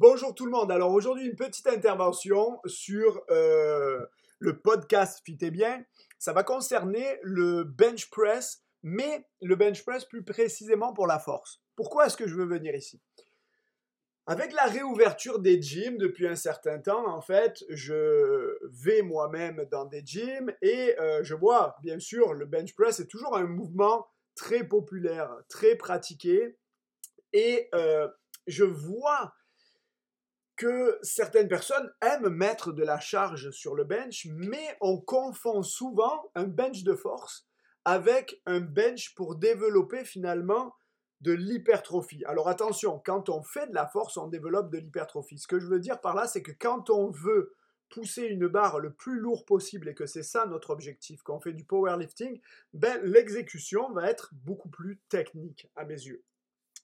Bonjour tout le monde. Alors aujourd'hui, une petite intervention sur euh, le podcast Fit et Bien. Ça va concerner le bench press, mais le bench press plus précisément pour la force. Pourquoi est-ce que je veux venir ici? Avec la réouverture des gyms depuis un certain temps, en fait, je vais moi-même dans des gyms et euh, je vois, bien sûr, le bench press est toujours un mouvement très populaire, très pratiqué. Et euh, je vois que certaines personnes aiment mettre de la charge sur le bench, mais on confond souvent un bench de force avec un bench pour développer finalement de l'hypertrophie. Alors attention, quand on fait de la force, on développe de l'hypertrophie. Ce que je veux dire par là, c'est que quand on veut pousser une barre le plus lourd possible et que c'est ça notre objectif, quand on fait du powerlifting, ben, l'exécution va être beaucoup plus technique à mes yeux.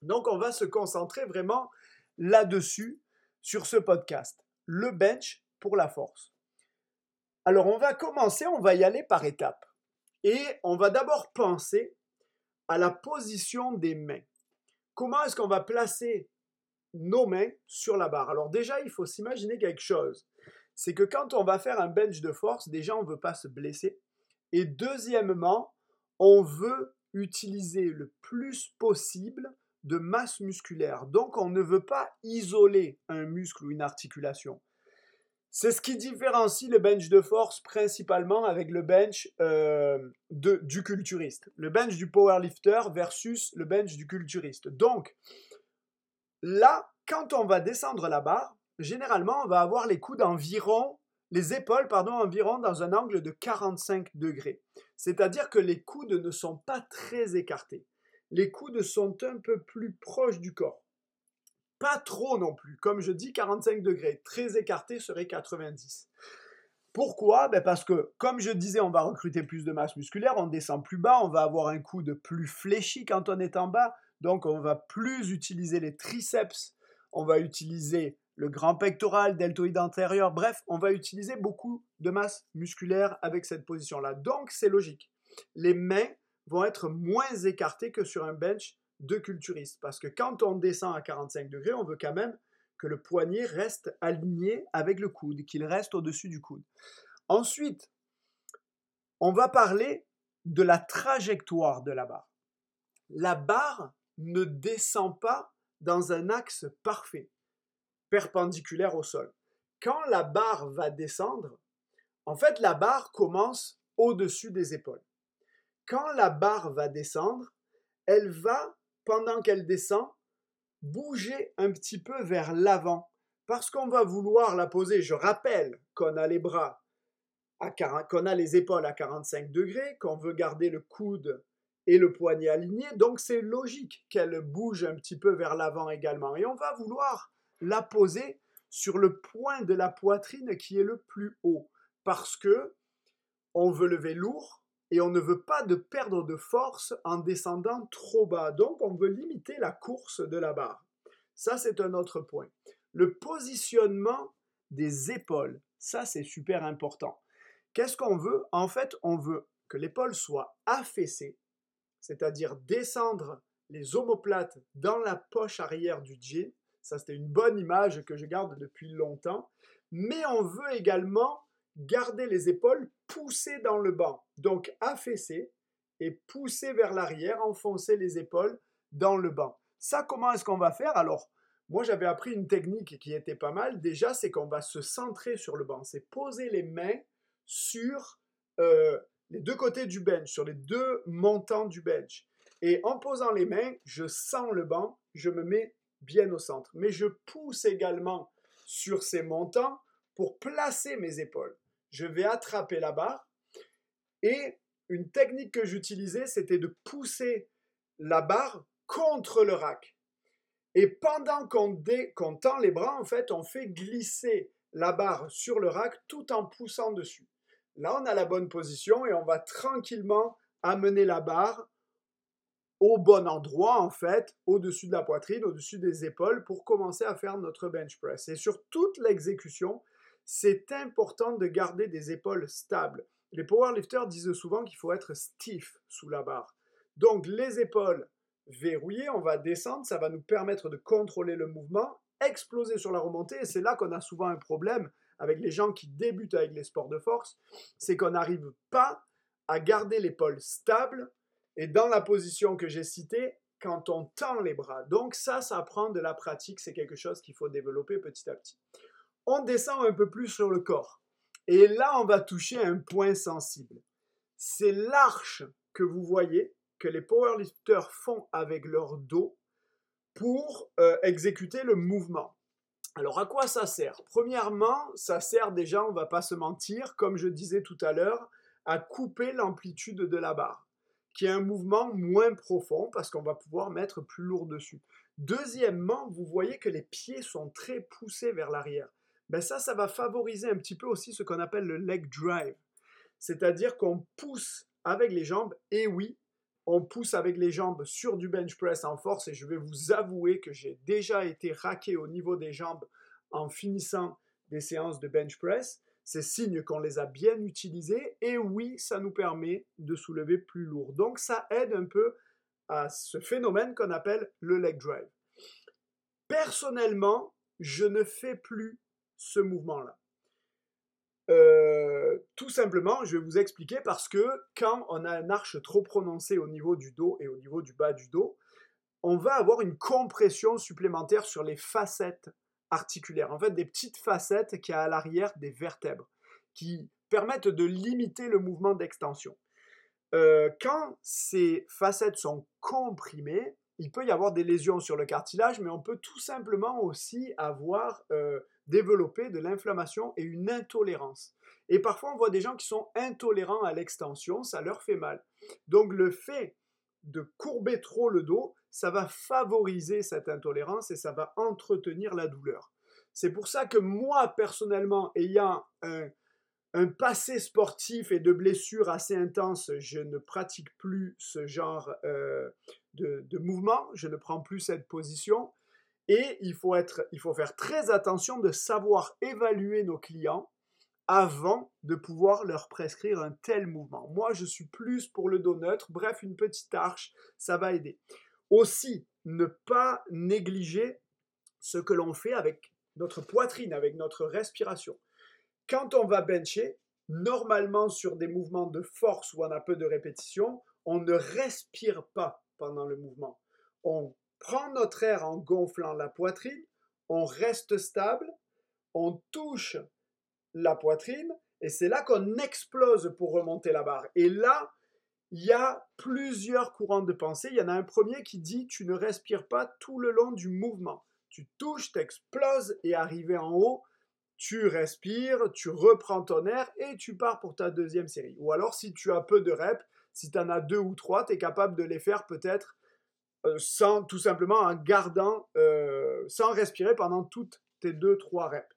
Donc on va se concentrer vraiment là-dessus sur ce podcast, le bench pour la force. Alors on va commencer, on va y aller par étapes. Et on va d'abord penser à la position des mains. Comment est-ce qu'on va placer nos mains sur la barre? Alors déjà, il faut s'imaginer quelque chose. C'est que quand on va faire un bench de force, déjà, on ne veut pas se blesser. Et deuxièmement, on veut utiliser le plus possible de masse musculaire. Donc on ne veut pas isoler un muscle ou une articulation. C'est ce qui différencie le bench de force principalement avec le bench euh, du culturiste. Le bench du powerlifter versus le bench du culturiste. Donc là, quand on va descendre la barre, généralement on va avoir les coudes environ, les épaules pardon, environ dans un angle de 45 degrés. C'est-à-dire que les coudes ne sont pas très écartés les coudes sont un peu plus proches du corps. Pas trop non plus. Comme je dis, 45 degrés. Très écarté serait 90. Pourquoi? Ben Parce que, comme je disais, on va recruter plus de masse musculaire, on descend plus bas, on va avoir un coude plus fléchi quand on est en bas, donc on va plus utiliser les triceps, on va utiliser le grand pectoral, deltoïde antérieur, bref, on va utiliser beaucoup de masse musculaire avec cette position-là. Donc c'est logique. Les mains vont être moins écartés que sur un bench de culturiste. Parce que quand on descend à 45 degrés, on veut quand même que le poignet reste aligné avec le coude, qu'il reste au-dessus du coude. Ensuite, on va parler de la trajectoire de la barre. La barre ne descend pas dans un axe parfait, perpendiculaire au sol. Quand la barre va descendre, en fait, la barre commence au-dessus des épaules quand la barre va descendre, elle va, pendant qu'elle descend, bouger un petit peu vers l'avant. Parce qu'on va vouloir la poser. Je rappelle qu'on a les bras, qu'on a les épaules à 45 degrés, qu'on veut garder le coude et le poignet alignés. Donc c'est logique qu'elle bouge un petit peu vers l'avant également. Et on va vouloir la poser sur le point de la poitrine qui est le plus haut. Parce que on veut lever lourd, et on ne veut pas de perdre de force en descendant trop bas. Donc on veut limiter la course de la barre. Ça, c'est un autre point. Le positionnement des épaules, ça, c'est super important. Qu'est-ce qu'on veut? En fait, on veut que l'épaule soit affaissée, c'est-à-dire descendre les omoplates dans la poche arrière du jean. Ça, c'était une bonne image que je garde depuis longtemps. Mais on veut également garder les épaules poussées dans le banc. Donc affaisser et pousser vers l'arrière, enfoncer les épaules dans le banc. Ça, comment est-ce qu'on va faire? Alors, moi j'avais appris une technique qui était pas mal. Déjà, c'est qu'on va se centrer sur le banc. C'est poser les mains sur euh, les deux côtés du bench, sur les deux montants du bench. Et en posant les mains, je sens le banc, je me mets bien au centre. Mais je pousse également sur ces montants pour placer mes épaules je vais attraper la barre. Et une technique que j'utilisais, c'était de pousser la barre contre le rack. Et pendant qu'on tend les bras, en fait, on fait glisser la barre sur le rack tout en poussant dessus. Là, on a la bonne position et on va tranquillement amener la barre au bon endroit, en fait, au-dessus de la poitrine, au-dessus des épaules, pour commencer à faire notre bench press. Et sur toute l'exécution, c'est important de garder des épaules stables. Les powerlifters disent souvent qu'il faut être stiff sous la barre. Donc les épaules verrouillé, on va descendre, ça va nous permettre de contrôler le mouvement, exploser sur la remontée, et c'est là qu'on a souvent un problème avec les gens qui débutent avec les sports de force, c'est qu'on n'arrive pas à garder l'épaule stable et dans la position que j'ai citée quand on tend les bras. Donc ça, ça prend de la pratique, c'est quelque chose qu'il faut développer petit à petit. On descend un peu plus sur le corps. Et là, on va toucher un point sensible. C'est l'arche que vous voyez que les powerlifters font avec leur dos pour euh, exécuter le mouvement. Alors à quoi ça sert? Premièrement, ça sert déjà, on va pas se mentir, comme je disais tout à l'heure, à couper l'amplitude de la barre, qui est un mouvement moins profond parce qu'on va pouvoir mettre plus lourd dessus. Deuxièmement, vous voyez que les pieds sont très poussés vers l'arrière. Ben ça, ça va favoriser un petit peu aussi ce qu'on appelle le leg drive. C'est-à-dire qu'on pousse avec les jambes, et oui, on pousse avec les jambes sur du bench press en force, et je vais vous avouer que j'ai déjà été raqué au niveau des jambes en finissant des séances de bench press. C'est signe qu'on les a bien utilisées, et oui, ça nous permet de soulever plus lourd. Donc ça aide un peu à ce phénomène qu'on appelle le leg drive. Personnellement, je ne fais plus ce mouvement-là euh, Tout simplement, je vais vous expliquer parce que quand on a un arche trop prononcée au niveau du dos et au niveau du bas du dos, on va avoir une compression supplémentaire sur les facettes articulaires. En fait, des petites facettes qui a à l'arrière des vertèbres, qui permettent de limiter le mouvement d'extension. Euh, quand ces facettes sont comprimées, il peut y avoir des lésions sur le cartilage, mais on peut tout simplement aussi avoir euh, développer de l'inflammation et une intolérance. Et parfois, on voit des gens qui sont intolérants à l'extension, ça leur fait mal. Donc le fait de courber trop le dos, ça va favoriser cette intolérance et ça va entretenir la douleur. C'est pour ça que moi, personnellement, ayant un, passé sportif et de blessures assez intenses, je ne pratique plus ce genre euh, de, de mouvement, je ne prends plus cette position. Et il faut, être, il faire très attention de savoir évaluer nos clients avant de pouvoir leur prescrire un tel mouvement. Moi, je suis plus pour le dos neutre. Bref, une petite arche, ça va aider. Aussi, ne pas négliger ce que l'on fait avec notre poitrine, avec notre respiration. Quand on va bencher, normalement sur des mouvements de force où on a peu de répétition, on ne respire pas pendant le mouvement. On prend notre air en gonflant la poitrine, on reste stable, on touche la poitrine, et c'est là qu'on explose pour remonter la barre. Et là, il y a plusieurs courants de pensée. Il y en a un premier qui dit tu ne respires pas tout le long du mouvement. Tu touches, tu exploses et arrivé en haut, tu respires, tu reprends ton air et tu pars pour ta deuxième série. Ou alors si tu as peu de reps, si tu en as deux ou trois, tu es capable de les faire peut-être sans tout simplement en gardant, euh, sans respirer pendant toutes tes deux, trois reps.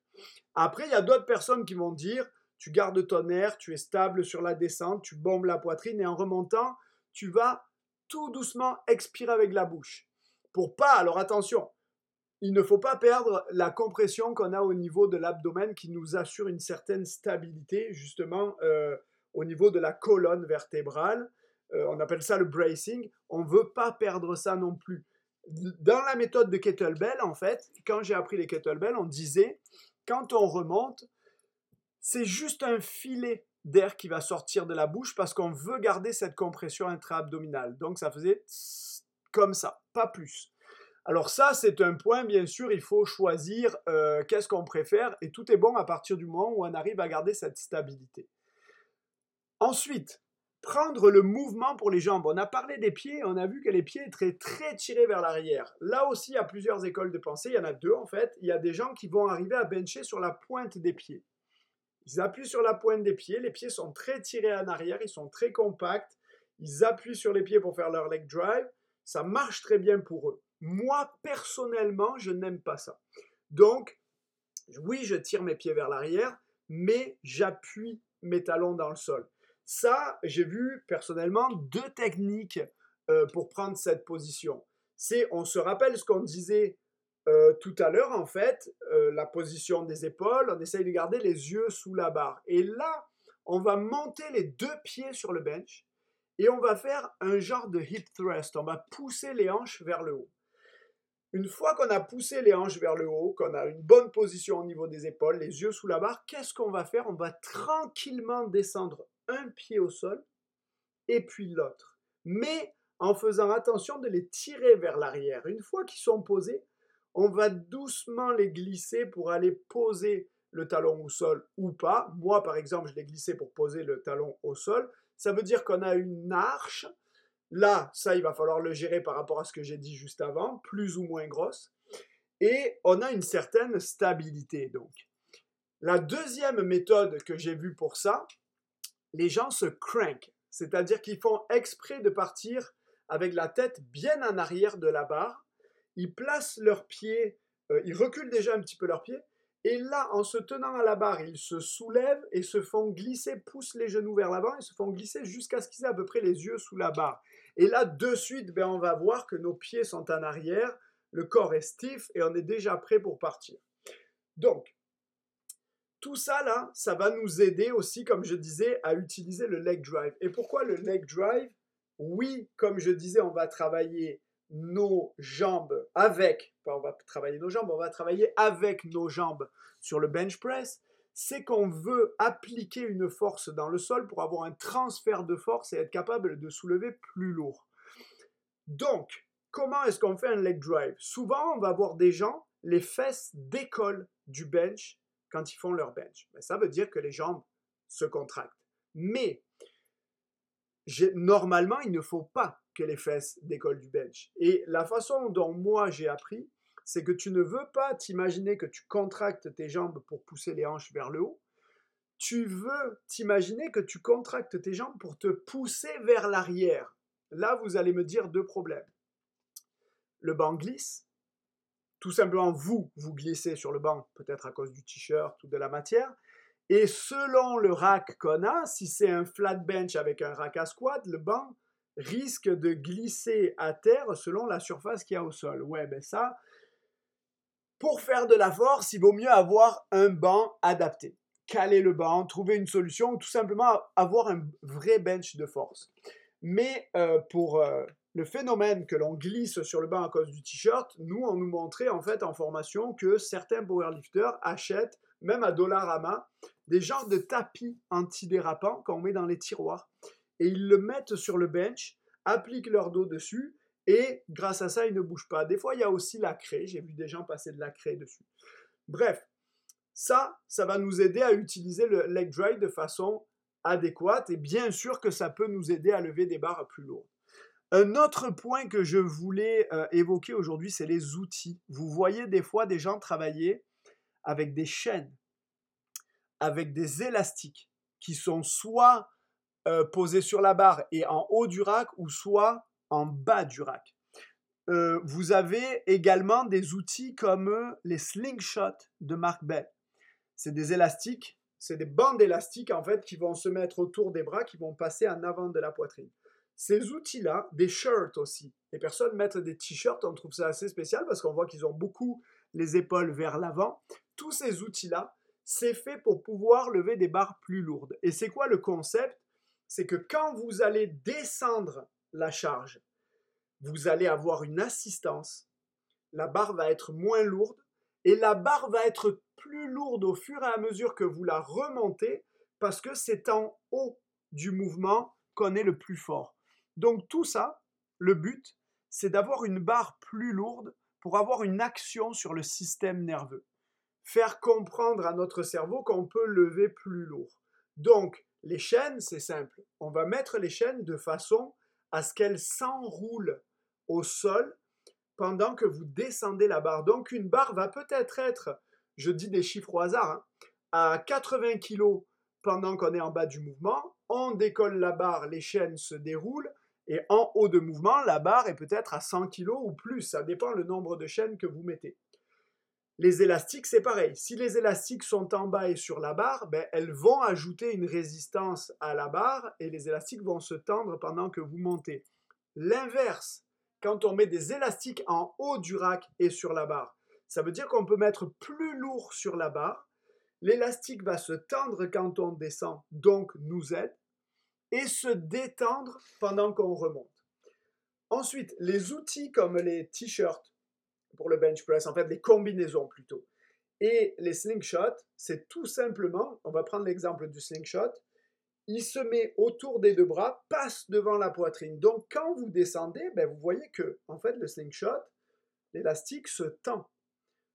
Après, il y a d'autres personnes qui vont dire, tu gardes ton air, tu es stable sur la descente, tu bombes la poitrine et en remontant, tu vas tout doucement expirer avec la bouche. Pour pas, alors attention, il ne faut pas perdre la compression qu'on a au niveau de l'abdomen qui nous assure une certaine stabilité justement euh, au niveau de la colonne vertébrale. Euh, on appelle ça le bracing, on ne veut pas perdre ça non plus. Dans la méthode de kettlebell, en fait, quand j'ai appris les kettlebell, on disait, quand on remonte, c'est juste un filet d'air qui va sortir de la bouche parce qu'on veut garder cette compression intra-abdominale. Donc ça faisait comme ça, pas plus. Alors ça, c'est un point, bien sûr, il faut choisir euh, qu'est-ce qu'on préfère et tout est bon à partir du moment où on arrive à garder cette stabilité. Ensuite, prendre le mouvement pour les jambes. On a parlé des pieds, on a vu que les pieds étaient très tirés vers l'arrière. Là aussi, il y a plusieurs écoles de pensée, il y en a deux en fait. Il y a des gens qui vont arriver à bencher sur la pointe des pieds. Ils appuient sur la pointe des pieds, les pieds sont très tirés en arrière, ils sont très compacts. Ils appuient sur les pieds pour faire leur leg drive. Ça marche très bien pour eux. Moi, personnellement, je n'aime pas ça. Donc, oui, je tire mes pieds vers l'arrière, mais j'appuie mes talons dans le sol. Ça, j'ai vu personnellement deux techniques euh, pour prendre cette position. C'est, on se rappelle ce qu'on disait euh, tout à l'heure, en fait, euh, la position des épaules, on essaye de garder les yeux sous la barre. Et là, on va monter les deux pieds sur le bench et on va faire un genre de hip thrust. On va pousser les hanches vers le haut. Une fois qu'on a poussé les hanches vers le haut, qu'on a une bonne position au niveau des épaules, les yeux sous la barre, qu'est-ce qu'on va faire? On va tranquillement descendre un pied au sol et puis l'autre. Mais en faisant attention de les tirer vers l'arrière. Une fois qu'ils sont posés, on va doucement les glisser pour aller poser le talon au sol ou pas. Moi, par exemple, je l'ai glissé pour poser le talon au sol. Ça veut dire qu'on a une arche. Là, ça, il va falloir le gérer par rapport à ce que j'ai dit juste avant, plus ou moins grosse. Et on a une certaine stabilité, donc. La deuxième méthode que j'ai vue pour ça, les gens se crank, c'est-à-dire qu'ils font exprès de partir avec la tête bien en arrière de la barre. Ils placent leurs pieds, euh, ils reculent déjà un petit peu leurs pieds, et là, en se tenant à la barre, ils se soulèvent et se font glisser, poussent les genoux vers l'avant et se font glisser jusqu'à ce qu'ils aient à peu près les yeux sous la barre. Et là, de suite, ben, on va voir que nos pieds sont en arrière, le corps est stiff et on est déjà prêt pour partir. Donc, tout ça là, ça va nous aider aussi, comme je disais, à utiliser le leg drive. Et pourquoi le leg drive? Oui, comme je disais, on va travailler nos jambes avec, on va travailler nos jambes, on va travailler avec nos jambes sur le bench press, c'est qu'on veut appliquer une force dans le sol pour avoir un transfert de force et être capable de soulever plus lourd. Donc, comment est-ce qu'on fait un leg drive? Souvent, on va voir des gens, les fesses décollent du bench quand ils font leur bench. Ben, ça veut dire que les jambes se contractent. Mais normalement, il ne faut pas que les fesses décollent du bench. Et la façon dont moi j'ai appris, c'est que tu ne veux pas t'imaginer que tu contractes tes jambes pour pousser les hanches vers le haut. Tu veux t'imaginer que tu contractes tes jambes pour te pousser vers l'arrière. Là, vous allez me dire deux problèmes. Le banc glisse. Tout simplement, vous, vous glissez sur le banc, peut-être à cause du t-shirt ou de la matière. Et selon le rack qu'on a, si c'est un flat bench avec un rack à squat, le banc risque de glisser à terre selon la surface qu'il y a au sol. Ouais, ben ça, pour faire de la force, il vaut mieux avoir un banc adapté. Caler le banc, trouver une solution, ou tout simplement avoir un vrai bench de force. Mais euh, pour euh, le phénomène que l'on glisse sur le banc à cause du t-shirt, nous, on nous montrait en fait en formation que certains powerlifters achètent, même à Dollarama, des genres de tapis antidérapants qu'on met dans les tiroirs et ils le mettent sur le bench, appliquent leur dos dessus et grâce à ça, ils ne bougent pas. Des fois, il y a aussi la craie. J'ai vu des gens passer de la craie dessus. Bref, ça, ça va nous aider à utiliser le leg drive de façon adéquate et bien sûr que ça peut nous aider à lever des barres plus lourdes. Un autre point que je voulais euh, évoquer aujourd'hui, c'est les outils. Vous voyez des fois des gens travailler avec des chaînes, avec des élastiques qui sont soit euh, posé sur la barre et en haut du rack ou soit en bas du rack. Euh, vous avez également des outils comme les slingshots de Mark Bell. C'est des élastiques, c'est des bandes élastiques en fait qui vont se mettre autour des bras, qui vont passer en avant de la poitrine. Ces outils-là, des shirts aussi. Les personnes mettent des t-shirts, on trouve ça assez spécial parce qu'on voit qu'ils ont beaucoup les épaules vers l'avant. Tous ces outils-là, c'est fait pour pouvoir lever des barres plus lourdes. Et c'est quoi le concept? C'est que quand vous allez descendre la charge, vous allez avoir une assistance, la barre va être moins lourde et la barre va être plus lourde au fur et à mesure que vous la remontez parce que c'est en haut du mouvement qu'on est le plus fort. Donc tout ça, le but, c'est d'avoir une barre plus lourde pour avoir une action sur le système nerveux. Faire comprendre à notre cerveau qu'on peut lever plus lourd. Donc, les chaînes, c'est simple. On va mettre les chaînes de façon à ce qu'elles s'enroulent au sol pendant que vous descendez la barre. Donc une barre va peut-être être, je dis des chiffres au hasard, hein, à 80 kg pendant qu'on est en bas du mouvement. On décolle la barre, les chaînes se déroulent. Et en haut de mouvement, la barre est peut-être à 100 kg ou plus. Ça dépend le nombre de chaînes que vous mettez. Les élastiques, c'est pareil. Si les élastiques sont en bas et sur la barre, ben, elles vont ajouter une résistance à la barre et les élastiques vont se tendre pendant que vous montez. L'inverse, quand on met des élastiques en haut du rack et sur la barre, ça veut dire qu'on peut mettre plus lourd sur la barre. L'élastique va se tendre quand on descend, donc nous aide. Et se détendre pendant qu'on remonte. Ensuite, les outils comme les t-shirts pour le bench press, en fait les combinaisons plutôt, et les slingshots, c'est tout simplement, on va prendre l'exemple du slingshot, il se met autour des deux bras, passe devant la poitrine. Donc quand vous descendez, ben, vous voyez que en fait le slingshot, l'élastique se tend.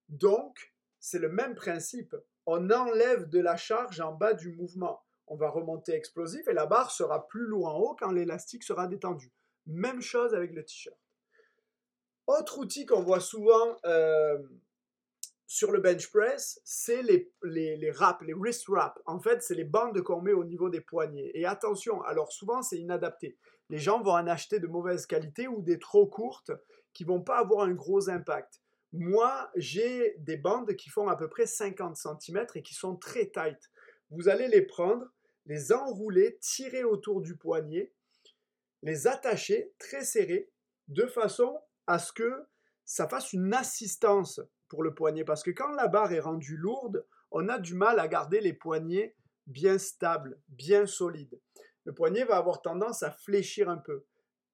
Donc c'est le même principe. On enlève de la charge en bas du mouvement. On va remonter explosif et la barre sera plus lourd en haut quand l'élastique sera détendu. Même chose avec le t-shirt. Autre outil qu'on voit souvent euh, sur le bench press, c'est les, les, wraps, les wrist wraps. En fait, c'est les bandes qu'on met au niveau des poignets. Et attention, alors souvent c'est inadapté. Les gens vont en acheter de mauvaise qualité ou des trop courtes qui vont pas avoir un gros impact. Moi, j'ai des bandes qui font à peu près 50 cm et qui sont très tight. Vous allez les prendre, les enrouler, tirer autour du poignet, les attacher très serrés de façon à ce que ça fasse une assistance pour le poignet. Parce que quand la barre est rendue lourde, on a du mal à garder les poignets bien stables, bien solides. Le poignet va avoir tendance à fléchir un peu.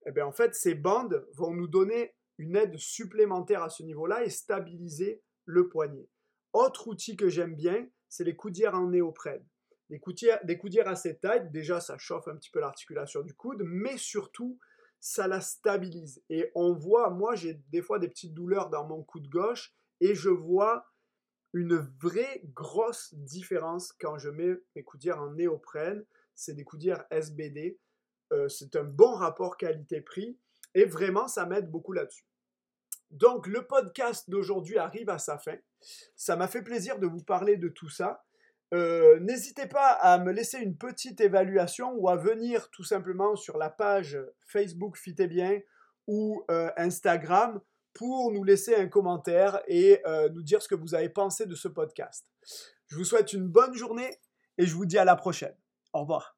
Et eh bien en fait, ces bandes vont nous donner une aide supplémentaire à ce niveau-là et stabiliser le poignet. Autre outil que j'aime bien, c'est les coudières en néoprène. Des coudières, assez tight, déjà ça chauffe un petit peu l'articulation du coude, mais surtout ça la stabilise. Et on voit, moi j'ai des fois des petites douleurs dans mon coude gauche et je vois une vraie grosse différence quand je mets mes coudières en néoprène. C'est des coudières SBD. Euh, c'est un bon rapport qualité-prix et vraiment ça m'aide beaucoup là-dessus. Donc le podcast d'aujourd'hui arrive à sa fin. Ça m'a fait plaisir de vous parler de tout ça. Euh, n'hésitez pas à me laisser une petite évaluation ou à venir tout simplement sur la page Facebook Fit bien ou euh, Instagram pour nous laisser un commentaire et euh, nous dire ce que vous avez pensé de ce podcast. Je vous souhaite une bonne journée et je vous dis à la prochaine. Au revoir.